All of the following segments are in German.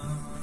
huh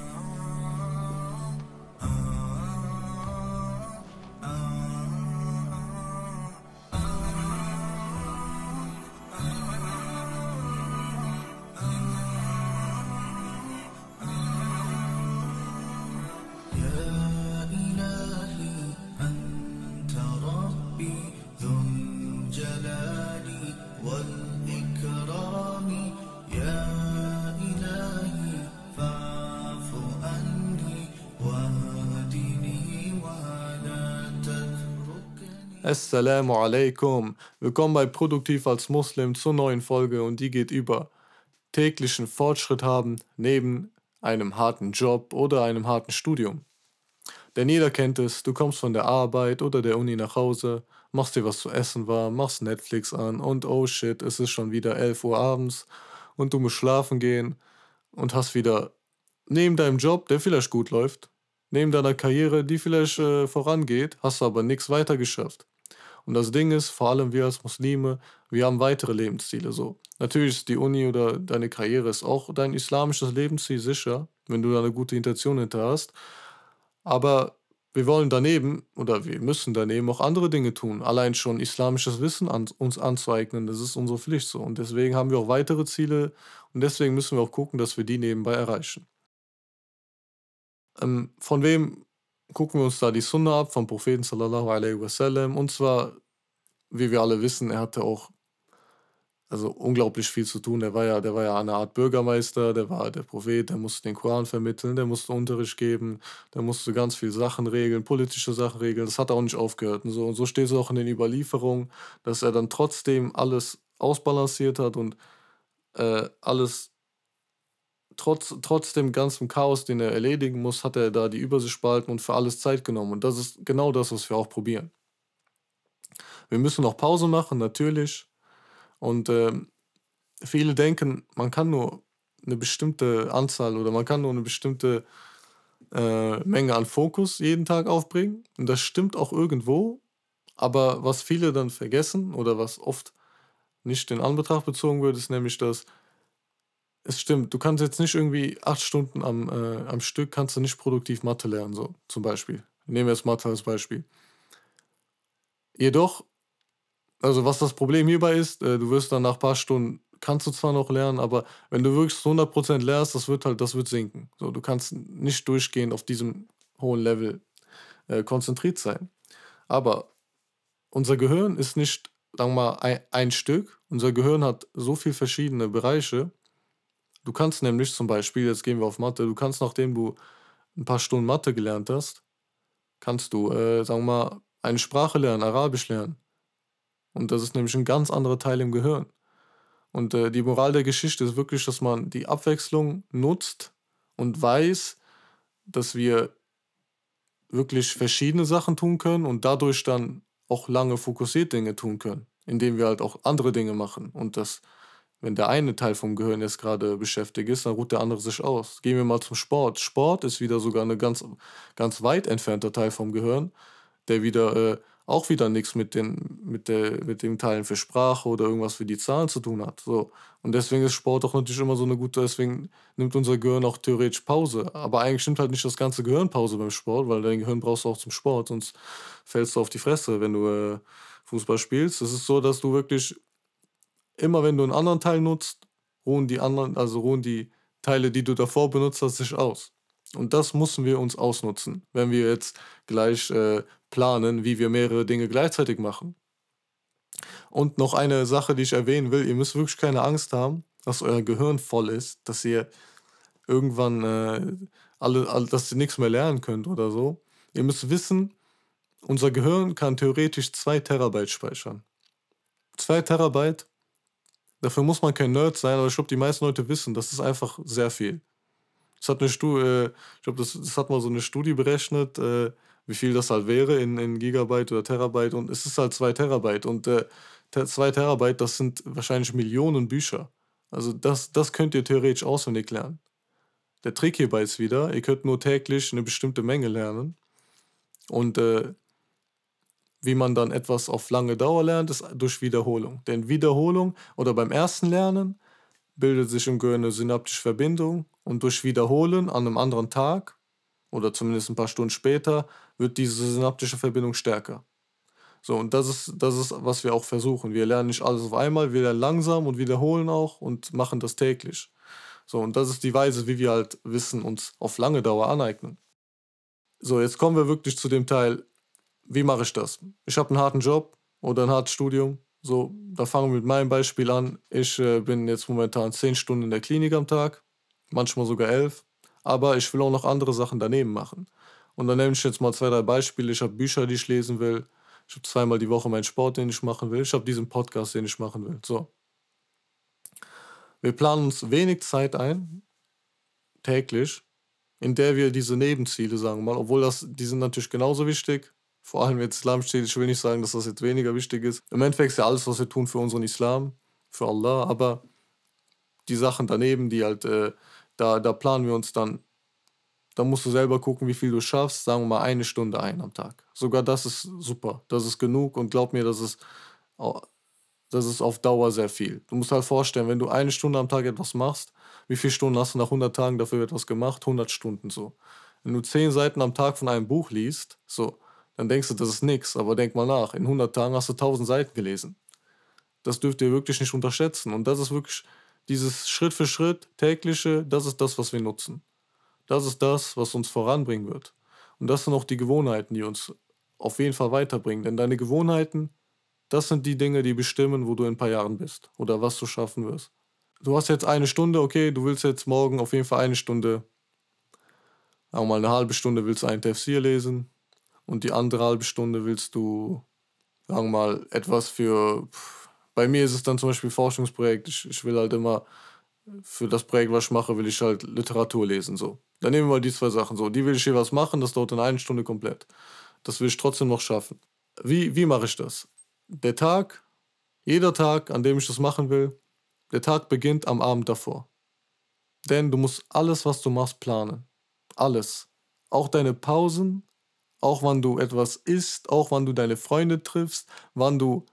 Assalamu alaikum. Willkommen bei Produktiv als Muslim zur neuen Folge und die geht über täglichen Fortschritt haben neben einem harten Job oder einem harten Studium. Denn jeder kennt es, du kommst von der Arbeit oder der Uni nach Hause, machst dir was zu essen warm, machst Netflix an und oh shit, es ist schon wieder 11 Uhr abends und du musst schlafen gehen und hast wieder neben deinem Job, der vielleicht gut läuft, neben deiner Karriere, die vielleicht äh, vorangeht, hast du aber nichts weiter geschafft. Und das Ding ist, vor allem wir als Muslime, wir haben weitere Lebensziele so. Natürlich ist die Uni oder deine Karriere ist auch dein islamisches Lebensziel sicher, wenn du da eine gute Intention hinter hast. Aber wir wollen daneben oder wir müssen daneben auch andere Dinge tun. Allein schon islamisches Wissen an, uns anzueignen, das ist unsere Pflicht so. Und deswegen haben wir auch weitere Ziele und deswegen müssen wir auch gucken, dass wir die nebenbei erreichen. Ähm, von wem gucken wir uns da die Sunna ab vom Propheten sallallahu alaihi wasallam. Und zwar, wie wir alle wissen, er hatte auch also unglaublich viel zu tun. Der war ja, der war ja eine Art Bürgermeister, der war der Prophet, der musste den Koran vermitteln, der musste Unterricht geben, der musste ganz viele Sachen regeln, politische Sachen regeln. Das hat auch nicht aufgehört. Und so, und so steht es auch in den Überlieferungen, dass er dann trotzdem alles ausbalanciert hat und äh, alles trotz, trotz dem ganzen Chaos, den er erledigen muss, hat er da die Übersicht behalten und für alles Zeit genommen. Und das ist genau das, was wir auch probieren. Wir müssen noch Pause machen, natürlich. Und äh, viele denken, man kann nur eine bestimmte Anzahl oder man kann nur eine bestimmte äh, Menge an Fokus jeden Tag aufbringen. Und das stimmt auch irgendwo. Aber was viele dann vergessen oder was oft nicht in Anbetracht bezogen wird, ist nämlich, dass es stimmt, du kannst jetzt nicht irgendwie acht Stunden am, äh, am Stück, kannst du nicht produktiv Mathe lernen, so zum Beispiel. Nehmen wir jetzt Mathe als Beispiel. Jedoch, also was das Problem hierbei ist, äh, du wirst dann nach ein paar Stunden, kannst du zwar noch lernen, aber wenn du wirklich 100% lernst, das wird halt, das wird sinken. So, du kannst nicht durchgehend auf diesem hohen Level äh, konzentriert sein. Aber unser Gehirn ist nicht, sagen wir mal, ein, ein Stück. Unser Gehirn hat so viele verschiedene Bereiche, Du kannst nämlich zum Beispiel, jetzt gehen wir auf Mathe, du kannst, nachdem du ein paar Stunden Mathe gelernt hast, kannst du, äh, sagen wir mal, eine Sprache lernen, Arabisch lernen. Und das ist nämlich ein ganz anderer Teil im Gehirn. Und äh, die Moral der Geschichte ist wirklich, dass man die Abwechslung nutzt und weiß, dass wir wirklich verschiedene Sachen tun können und dadurch dann auch lange fokussiert Dinge tun können, indem wir halt auch andere Dinge machen. Und das wenn der eine Teil vom Gehirn jetzt gerade beschäftigt ist, dann ruht der andere sich aus. Gehen wir mal zum Sport. Sport ist wieder sogar ein ganz, ganz weit entfernter Teil vom Gehirn, der wieder äh, auch wieder nichts mit den, mit, der, mit den Teilen für Sprache oder irgendwas für die Zahlen zu tun hat. So. Und deswegen ist Sport auch natürlich immer so eine gute, deswegen nimmt unser Gehirn auch theoretisch Pause. Aber eigentlich nimmt halt nicht das ganze Gehirn Pause beim Sport, weil dein Gehirn brauchst du auch zum Sport, sonst fällst du auf die Fresse, wenn du äh, Fußball spielst. Es ist so, dass du wirklich immer wenn du einen anderen Teil nutzt, ruhen die anderen, also ruhen die Teile, die du davor benutzt hast, sich aus. Und das müssen wir uns ausnutzen, wenn wir jetzt gleich äh, planen, wie wir mehrere Dinge gleichzeitig machen. Und noch eine Sache, die ich erwähnen will, ihr müsst wirklich keine Angst haben, dass euer Gehirn voll ist, dass ihr irgendwann äh, alle, alle, dass ihr nichts mehr lernen könnt oder so. Ihr müsst wissen, unser Gehirn kann theoretisch 2 Terabyte speichern. 2 Terabyte Dafür muss man kein Nerd sein, aber ich glaube, die meisten Leute wissen, das ist einfach sehr viel. Das hat eine Studie, äh, ich glaube, das, das hat mal so eine Studie berechnet, äh, wie viel das halt wäre in, in Gigabyte oder Terabyte und es ist halt 2 Terabyte und 2 äh, Terabyte, das sind wahrscheinlich Millionen Bücher. Also das, das könnt ihr theoretisch auswendig lernen. Der Trick hierbei ist wieder, ihr könnt nur täglich eine bestimmte Menge lernen und äh, wie man dann etwas auf lange Dauer lernt, ist durch Wiederholung. Denn Wiederholung oder beim ersten Lernen, bildet sich im Gehirn eine synaptische Verbindung und durch Wiederholen an einem anderen Tag oder zumindest ein paar Stunden später wird diese synaptische Verbindung stärker. So, und das ist, das ist, was wir auch versuchen. Wir lernen nicht alles auf einmal, wir lernen langsam und wiederholen auch und machen das täglich. So, und das ist die Weise, wie wir halt Wissen uns auf lange Dauer aneignen. So, jetzt kommen wir wirklich zu dem Teil, wie mache ich das? Ich habe einen harten Job oder ein hartes Studium. So, da fangen wir mit meinem Beispiel an. Ich äh, bin jetzt momentan zehn Stunden in der Klinik am Tag, manchmal sogar elf. Aber ich will auch noch andere Sachen daneben machen. Und dann nehme ich jetzt mal zwei, drei Beispiele. Ich habe Bücher, die ich lesen will. Ich habe zweimal die Woche meinen Sport, den ich machen will. Ich habe diesen Podcast, den ich machen will. So. Wir planen uns wenig Zeit ein, täglich, in der wir diese Nebenziele, sagen wir mal, obwohl das, die sind natürlich genauso wichtig, vor allem jetzt Islam steht, ich will nicht sagen, dass das jetzt weniger wichtig ist. Im Endeffekt ist ja alles, was wir tun für unseren Islam, für Allah, aber die Sachen daneben, die halt, äh, da, da planen wir uns dann, da musst du selber gucken, wie viel du schaffst, sagen wir mal eine Stunde ein am Tag. Sogar das ist super, das ist genug und glaub mir, das ist, das ist auf Dauer sehr viel. Du musst halt vorstellen, wenn du eine Stunde am Tag etwas machst, wie viele Stunden hast du nach 100 Tagen dafür etwas gemacht? 100 Stunden so. Wenn du 10 Seiten am Tag von einem Buch liest, so, dann denkst du, das ist nichts. Aber denk mal nach, in 100 Tagen hast du 1000 Seiten gelesen. Das dürft ihr wirklich nicht unterschätzen. Und das ist wirklich dieses Schritt für Schritt, tägliche, das ist das, was wir nutzen. Das ist das, was uns voranbringen wird. Und das sind auch die Gewohnheiten, die uns auf jeden Fall weiterbringen. Denn deine Gewohnheiten, das sind die Dinge, die bestimmen, wo du in ein paar Jahren bist oder was du schaffen wirst. Du hast jetzt eine Stunde, okay, du willst jetzt morgen auf jeden Fall eine Stunde, wir mal eine halbe Stunde willst du einen Tafsir lesen, und die andere halbe Stunde willst du, sagen wir mal, etwas für. Bei mir ist es dann zum Beispiel Forschungsprojekt. Ich, ich will halt immer für das Projekt, was ich mache, will ich halt Literatur lesen. So. Dann nehmen wir mal die zwei Sachen. So, die will ich hier was machen, das dauert dann eine Stunde komplett. Das will ich trotzdem noch schaffen. Wie, wie mache ich das? Der Tag, jeder Tag, an dem ich das machen will, der Tag beginnt am Abend davor. Denn du musst alles, was du machst, planen. Alles. Auch deine Pausen, auch wann du etwas isst, auch wann du deine Freunde triffst, wann du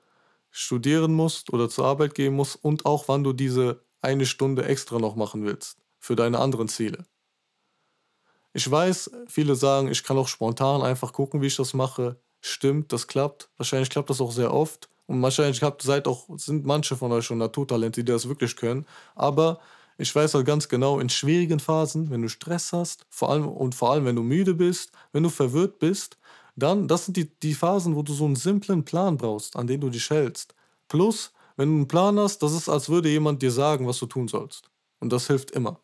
studieren musst oder zur Arbeit gehen musst und auch wann du diese eine Stunde extra noch machen willst für deine anderen Ziele. Ich weiß, viele sagen, ich kann auch spontan einfach gucken, wie ich das mache. Stimmt, das klappt. Wahrscheinlich klappt das auch sehr oft. Und wahrscheinlich habt, seid auch, sind manche von euch schon Naturtalente, die das wirklich können. Aber ich weiß halt ganz genau, in schwierigen Phasen, wenn du Stress hast, vor allem und vor allem, wenn du müde bist, wenn du verwirrt bist, dann, das sind die, die Phasen, wo du so einen simplen Plan brauchst, an den du dich hältst. Plus, wenn du einen Plan hast, das ist, als würde jemand dir sagen, was du tun sollst. Und das hilft immer.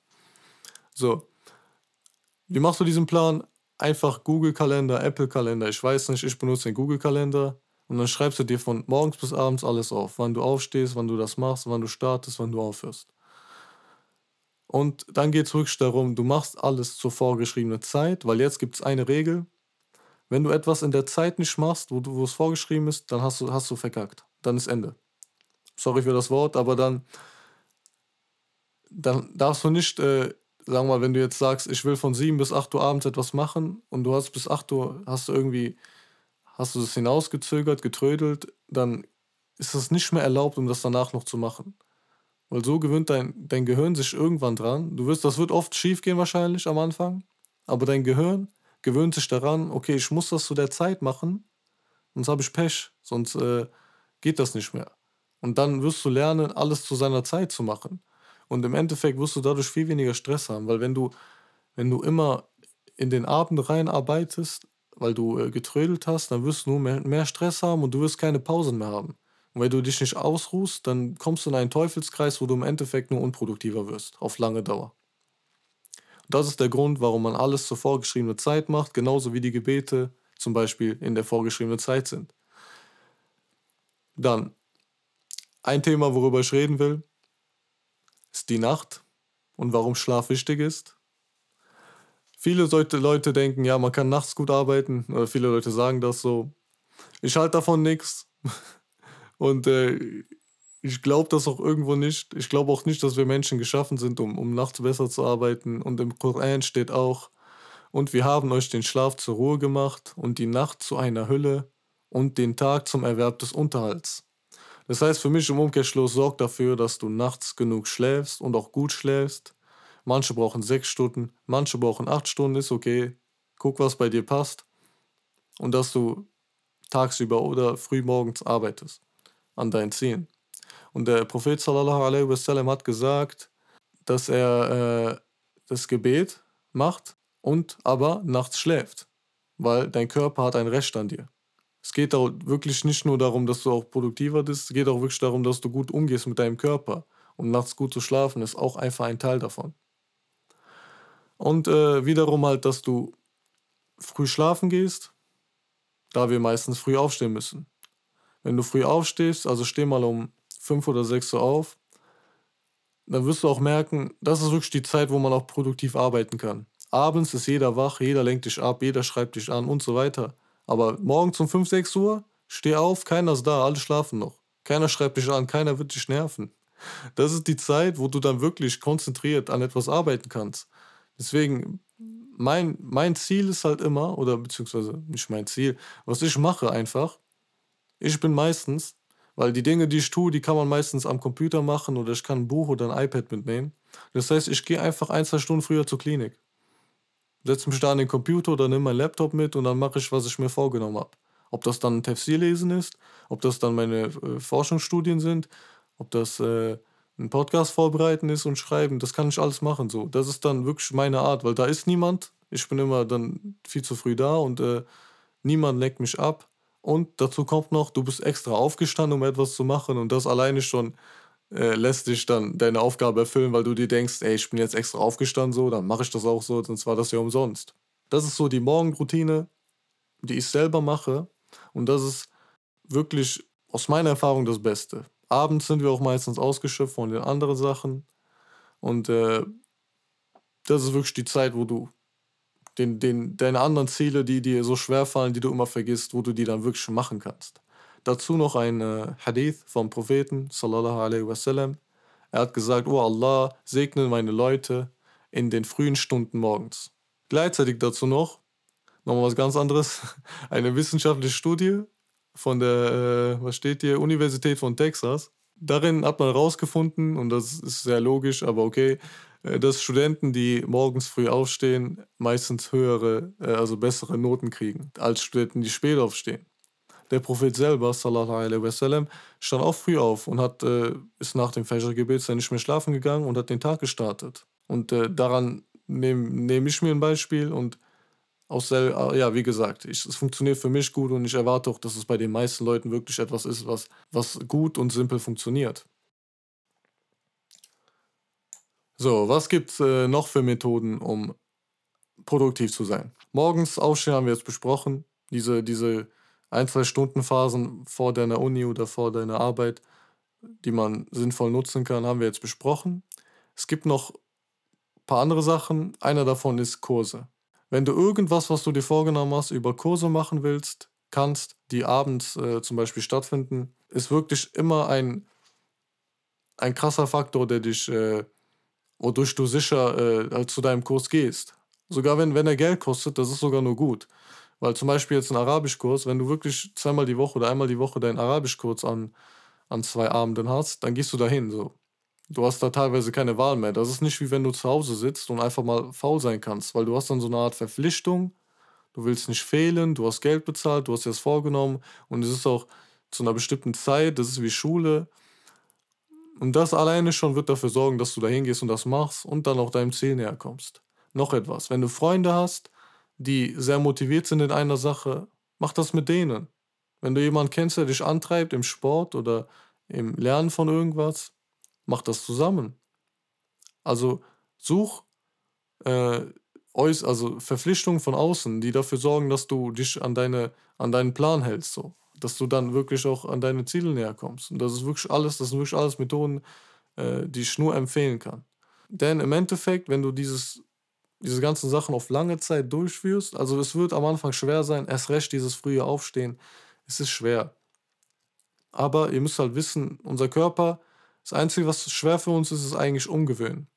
So. Wie machst du diesen Plan? Einfach Google-Kalender, Apple-Kalender. Ich weiß nicht, ich benutze den Google-Kalender. Und dann schreibst du dir von morgens bis abends alles auf. Wann du aufstehst, wann du das machst, wann du startest, wann du aufhörst. Und dann geht es wirklich darum, du machst alles zur vorgeschriebenen Zeit, weil jetzt gibt es eine Regel. Wenn du etwas in der Zeit nicht machst, wo, es vorgeschrieben ist, dann hast du, hast du verkackt. Dann ist Ende. Sorry für das Wort, aber dann, dann darfst du nicht, äh, sagen wir mal, wenn du jetzt sagst, ich will von 7 bis 8 Uhr abends etwas machen und du hast bis 8 Uhr, hast du irgendwie, hast du das hinausgezögert, getrödelt, dann ist es nicht mehr erlaubt, um das danach noch zu machen. Weil so gewöhnt dein, dein Gehirn sich irgendwann dran. Du wirst, das wird oft schief gehen wahrscheinlich am Anfang. Aber dein Gehirn gewöhnt sich daran, okay, ich muss das zu der Zeit machen, sonst habe ich Pech, sonst äh, geht das nicht mehr. Und dann wirst du lernen, alles zu seiner Zeit zu machen. Und im Endeffekt wirst du dadurch viel weniger Stress haben, weil wenn du, wenn du immer in den Abend reinarbeitest, weil du äh, getrödelt hast, dann wirst du nur mehr, mehr Stress haben und du wirst keine Pausen mehr haben. Und wenn du dich nicht ausruhst, dann kommst du in einen Teufelskreis, wo du im Endeffekt nur unproduktiver wirst, auf lange Dauer. Und das ist der Grund, warum man alles zur vorgeschriebenen Zeit macht, genauso wie die Gebete zum Beispiel in der vorgeschriebenen Zeit sind. Dann, ein Thema, worüber ich reden will, ist die Nacht und warum Schlaf wichtig ist. Viele Leute denken, ja, man kann nachts gut arbeiten, oder viele Leute sagen das so. Ich halte davon nichts. Und äh, ich glaube das auch irgendwo nicht. Ich glaube auch nicht, dass wir Menschen geschaffen sind, um, um nachts besser zu arbeiten. Und im Koran steht auch, und wir haben euch den Schlaf zur Ruhe gemacht und die Nacht zu einer Hülle und den Tag zum Erwerb des Unterhalts. Das heißt für mich im Umkehrschluss, sorg dafür, dass du nachts genug schläfst und auch gut schläfst. Manche brauchen sechs Stunden, manche brauchen acht Stunden, ist okay. Guck, was bei dir passt. Und dass du tagsüber oder frühmorgens arbeitest an deinen Zielen. Und der Prophet sallallahu alaihi wasallam hat gesagt, dass er äh, das Gebet macht und aber nachts schläft, weil dein Körper hat ein Recht an dir. Es geht auch wirklich nicht nur darum, dass du auch produktiver bist, es geht auch wirklich darum, dass du gut umgehst mit deinem Körper. Und nachts gut zu schlafen ist auch einfach ein Teil davon. Und äh, wiederum halt, dass du früh schlafen gehst, da wir meistens früh aufstehen müssen. Wenn du früh aufstehst, also steh mal um 5 oder 6 Uhr auf, dann wirst du auch merken, das ist wirklich die Zeit, wo man auch produktiv arbeiten kann. Abends ist jeder wach, jeder lenkt dich ab, jeder schreibt dich an und so weiter. Aber morgens um 5, 6 Uhr, steh auf, keiner ist da, alle schlafen noch. Keiner schreibt dich an, keiner wird dich nerven. Das ist die Zeit, wo du dann wirklich konzentriert an etwas arbeiten kannst. Deswegen, mein, mein Ziel ist halt immer, oder beziehungsweise nicht mein Ziel, was ich mache einfach, ich bin meistens weil die Dinge, die ich tue, die kann man meistens am Computer machen oder ich kann ein Buch oder ein iPad mitnehmen. Das heißt, ich gehe einfach ein, zwei Stunden früher zur Klinik. Setze mich da an den Computer oder nehme meinen Laptop mit und dann mache ich, was ich mir vorgenommen habe. Ob das dann ein Tefsir lesen ist, ob das dann meine äh, Forschungsstudien sind, ob das äh, ein Podcast vorbereiten ist und schreiben, das kann ich alles machen. So. Das ist dann wirklich meine Art, weil da ist niemand. Ich bin immer dann viel zu früh da und äh, niemand lenkt mich ab. Und dazu kommt noch, du bist extra aufgestanden, um etwas zu machen und das alleine schon äh, lässt dich dann deine Aufgabe erfüllen, weil du dir denkst, ey, ich bin jetzt extra aufgestanden, so, dann mache ich das auch so, sonst war das ja umsonst. Das ist so die Morgenroutine, die ich selber mache und das ist wirklich aus meiner Erfahrung das Beste. Abends sind wir auch meistens ausgeschöpft von den anderen Sachen und äh, das ist wirklich die Zeit, wo du den, den, deine anderen Ziele, die dir so schwer fallen, die du immer vergisst, wo du die dann wirklich machen kannst. Dazu noch ein äh, Hadith vom Propheten, sallallahu alaihi wasallam. Er hat gesagt, oh Allah, segne meine Leute in den frühen Stunden morgens. Gleichzeitig dazu noch, nochmal was ganz anderes, eine wissenschaftliche Studie von der, äh, was steht hier, Universität von Texas. Darin hat man herausgefunden, und das ist sehr logisch, aber okay, dass Studenten, die morgens früh aufstehen, meistens höhere, äh, also bessere Noten kriegen, als Studenten, die spät aufstehen. Der Prophet selber, sallallahu alaihi wasallam, stand auch früh auf und hat, äh, ist nach dem Fajr-Gebet nicht mehr schlafen gegangen und hat den Tag gestartet. Und äh, daran nehme nehm ich mir ein Beispiel und aus ja, wie gesagt, ich, es funktioniert für mich gut und ich erwarte auch, dass es bei den meisten Leuten wirklich etwas ist, was, was gut und simpel funktioniert. So, was gibt es äh, noch für Methoden, um produktiv zu sein? Morgens aufstehen haben wir jetzt besprochen. Diese, diese ein, zwei Stunden Phasen vor deiner Uni oder vor deiner Arbeit, die man sinnvoll nutzen kann, haben wir jetzt besprochen. Es gibt noch ein paar andere Sachen. Einer davon ist Kurse. Wenn du irgendwas, was du dir vorgenommen hast, über Kurse machen willst, kannst, die abends äh, zum Beispiel stattfinden, ist wirklich immer ein, ein krasser Faktor, der dich äh, wodurch du sicher äh, zu deinem Kurs gehst. Sogar wenn, wenn er Geld kostet, das ist sogar nur gut. Weil zum Beispiel jetzt ein Arabischkurs, wenn du wirklich zweimal die Woche oder einmal die Woche deinen Arabischkurs an, an zwei Abenden hast, dann gehst du dahin. So. Du hast da teilweise keine Wahl mehr. Das ist nicht wie wenn du zu Hause sitzt und einfach mal faul sein kannst, weil du hast dann so eine Art Verpflichtung. Du willst nicht fehlen, du hast Geld bezahlt, du hast dir das vorgenommen und es ist auch zu einer bestimmten Zeit, das ist wie Schule. Und das alleine schon wird dafür sorgen, dass du da hingehst und das machst und dann auch deinem Ziel näher kommst. Noch etwas, wenn du Freunde hast, die sehr motiviert sind in einer Sache, mach das mit denen. Wenn du jemanden kennst, der dich antreibt im Sport oder im Lernen von irgendwas, mach das zusammen. Also such äh, also Verpflichtungen von außen, die dafür sorgen, dass du dich an, deine, an deinen Plan hältst. So dass du dann wirklich auch an deine Ziele näher kommst. Und das ist wirklich alles, das sind wirklich alles Methoden, äh, die ich nur empfehlen kann. Denn im Endeffekt, wenn du dieses, diese ganzen Sachen auf lange Zeit durchführst, also es wird am Anfang schwer sein, erst recht dieses frühe Aufstehen, es ist schwer. Aber ihr müsst halt wissen, unser Körper, das Einzige, was schwer für uns ist, ist eigentlich umgewöhnen.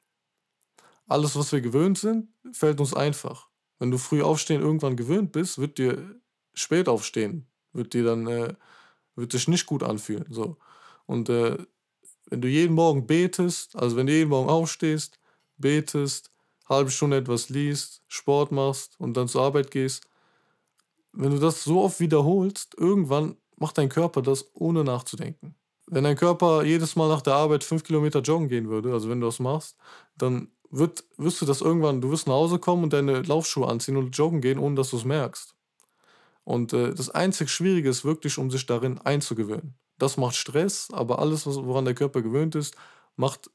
Alles, was wir gewöhnt sind, fällt uns einfach. Wenn du früh aufstehen irgendwann gewöhnt bist, wird dir spät aufstehen wird dir dann, äh, wird sich nicht gut anfühlen. So. Und äh, wenn du jeden Morgen betest, also wenn du jeden Morgen aufstehst, betest, halbe Stunde etwas liest, Sport machst und dann zur Arbeit gehst, wenn du das so oft wiederholst, irgendwann macht dein Körper das ohne nachzudenken. Wenn dein Körper jedes Mal nach der Arbeit fünf Kilometer joggen gehen würde, also wenn du das machst, dann wird, wirst du das irgendwann, du wirst nach Hause kommen und deine Laufschuhe anziehen und joggen gehen, ohne dass du es merkst. Und äh, das einzig Schwierige ist wirklich, um sich darin einzugewöhnen. Das macht Stress, aber alles, woran der Körper gewöhnt ist, macht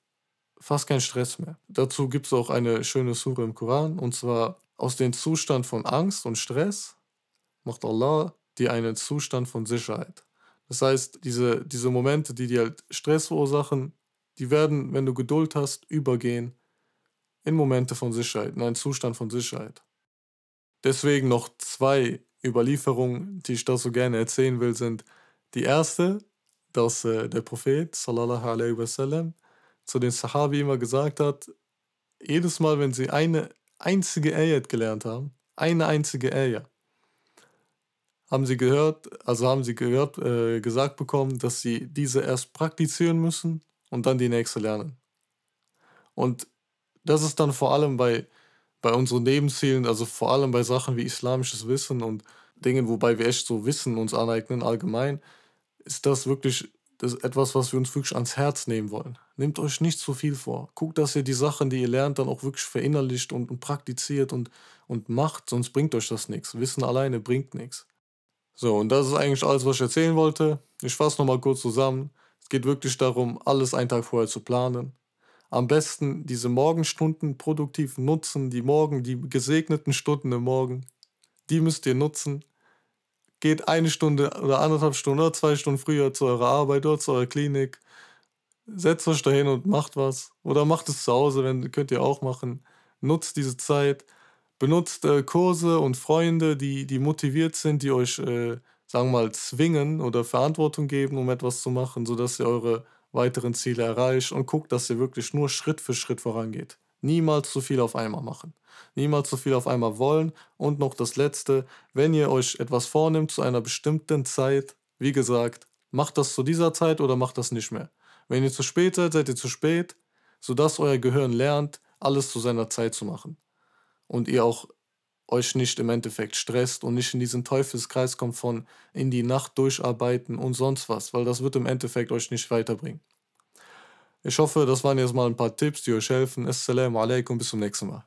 fast keinen Stress mehr. Dazu gibt es auch eine schöne Sure im Koran, und zwar aus dem Zustand von Angst und Stress macht Allah dir einen Zustand von Sicherheit. Das heißt, diese, diese Momente, die dir halt Stress verursachen, die werden, wenn du Geduld hast, übergehen in Momente von Sicherheit, in einen Zustand von Sicherheit. Deswegen noch zwei Überlieferungen, die ich da so gerne erzählen will, sind die erste, dass äh, der Prophet sallallahu alaihi wasallam zu den Sahabi immer gesagt hat, jedes Mal, wenn sie eine einzige Ayat gelernt haben, eine einzige Ayat, haben sie gehört, also haben sie gehört, äh, gesagt bekommen, dass sie diese erst praktizieren müssen und dann die nächste lernen. Und das ist dann vor allem bei, bei unseren Lebenszielen, also vor allem bei Sachen wie islamisches Wissen und Dingen, wobei wir echt so Wissen uns aneignen allgemein, ist das wirklich das ist etwas, was wir uns wirklich ans Herz nehmen wollen. Nehmt euch nicht zu viel vor. Guckt, dass ihr die Sachen, die ihr lernt, dann auch wirklich verinnerlicht und, und praktiziert und, und macht, sonst bringt euch das nichts. Wissen alleine bringt nichts. So, und das ist eigentlich alles, was ich erzählen wollte. Ich fasse nochmal kurz zusammen. Es geht wirklich darum, alles einen Tag vorher zu planen. Am besten diese Morgenstunden produktiv nutzen, die Morgen, die gesegneten Stunden im Morgen. Die müsst ihr nutzen geht eine Stunde oder anderthalb Stunden oder zwei Stunden früher zu eurer Arbeit oder zu eurer Klinik. Setzt euch dahin und macht was. Oder macht es zu Hause, wenn könnt ihr auch machen. Nutzt diese Zeit. Benutzt äh, Kurse und Freunde, die, die motiviert sind, die euch, äh, sagen wir mal, zwingen oder Verantwortung geben, um etwas zu machen, sodass ihr eure weiteren Ziele erreicht und guckt, dass ihr wirklich nur Schritt für Schritt vorangeht. Niemals zu viel auf einmal machen. Niemals zu viel auf einmal wollen. Und noch das Letzte, wenn ihr euch etwas vornimmt zu einer bestimmten Zeit, wie gesagt, macht das zu dieser Zeit oder macht das nicht mehr. Wenn ihr zu spät seid, seid ihr zu spät, sodass euer Gehirn lernt, alles zu seiner Zeit zu machen. Und ihr auch euch nicht im Endeffekt stresst und nicht in diesen Teufelskreis kommt von in die Nacht durcharbeiten und sonst was, weil das wird im Endeffekt euch nicht weiterbringen. Ich hoffe, das waren jetzt mal ein paar Tipps, die euch helfen. Assalamu alaikum, bis zum nächsten Mal.